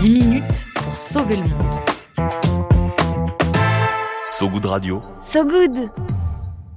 10 minutes pour sauver le monde. So Good Radio. So good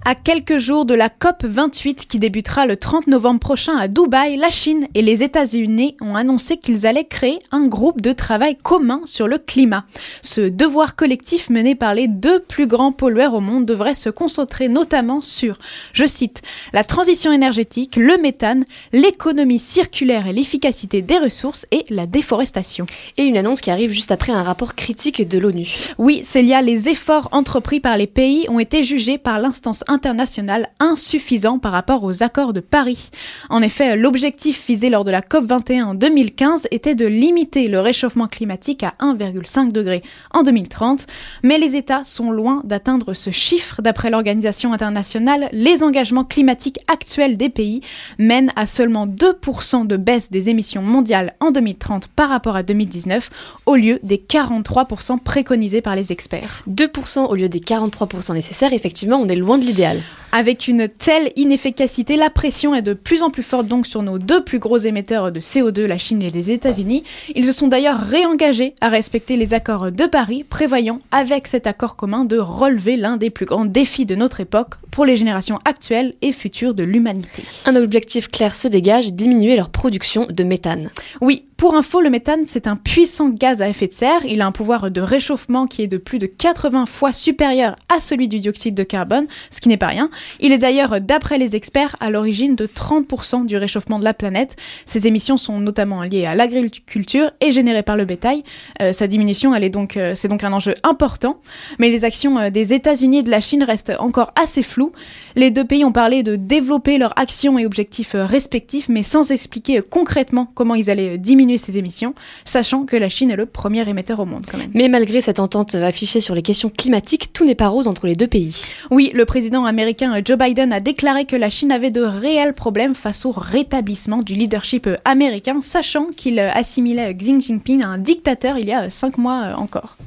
À quelques jours de la COP 28 qui débutera le 30 novembre prochain à Dubaï, la Chine et les États-Unis ont annoncé qu'ils allaient créer un groupe de travail commun sur le climat. Ce devoir collectif mené par les deux plus grands pollueurs au monde devrait se concentrer notamment sur, je cite, la transition énergétique, le méthane, l'économie circulaire et l'efficacité des ressources et la déforestation. Et une annonce qui arrive juste après un rapport critique de l'ONU. Oui, Célia, les efforts entrepris par les pays ont été jugés par l'instance international insuffisant par rapport aux accords de Paris. En effet, l'objectif visé lors de la COP21 en 2015 était de limiter le réchauffement climatique à 1,5 degré en 2030, mais les États sont loin d'atteindre ce chiffre. D'après l'organisation internationale, les engagements climatiques actuels des pays mènent à seulement 2% de baisse des émissions mondiales en 2030 par rapport à 2019, au lieu des 43% préconisés par les experts. 2% au lieu des 43% nécessaires, effectivement, on est loin de l'idée mondiale avec une telle inefficacité, la pression est de plus en plus forte donc sur nos deux plus gros émetteurs de CO2, la Chine et les États-Unis. Ils se sont d'ailleurs réengagés à respecter les accords de Paris, prévoyant avec cet accord commun de relever l'un des plus grands défis de notre époque pour les générations actuelles et futures de l'humanité. Un objectif clair se dégage, diminuer leur production de méthane. Oui, pour info, le méthane, c'est un puissant gaz à effet de serre. Il a un pouvoir de réchauffement qui est de plus de 80 fois supérieur à celui du dioxyde de carbone, ce qui n'est pas rien. Il est d'ailleurs, d'après les experts, à l'origine de 30% du réchauffement de la planète. Ces émissions sont notamment liées à l'agriculture et générées par le bétail. Euh, sa diminution, elle est donc, euh, c'est donc un enjeu important. Mais les actions euh, des États-Unis et de la Chine restent encore assez floues. Les deux pays ont parlé de développer leurs actions et objectifs respectifs, mais sans expliquer concrètement comment ils allaient diminuer ses émissions, sachant que la Chine est le premier émetteur au monde quand même. Mais malgré cette entente affichée sur les questions climatiques, tout n'est pas rose entre les deux pays. Oui, le président américain Joe Biden a déclaré que la Chine avait de réels problèmes face au rétablissement du leadership américain, sachant qu'il assimilait Xi Jinping à un dictateur il y a cinq mois encore.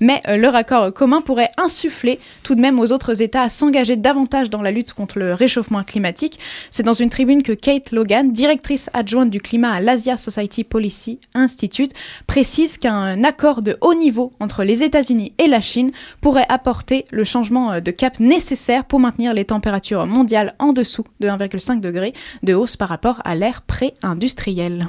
Mais euh, leur accord commun pourrait insuffler tout de même aux autres États à s'engager davantage dans la lutte contre le réchauffement climatique. C'est dans une tribune que Kate Logan, directrice adjointe du climat à l'Asia Society Policy Institute, précise qu'un accord de haut niveau entre les États-Unis et la Chine pourrait apporter le changement euh, de cap nécessaire pour maintenir les températures mondiales en dessous de 1,5 degré de hausse par rapport à l'ère pré-industrielle.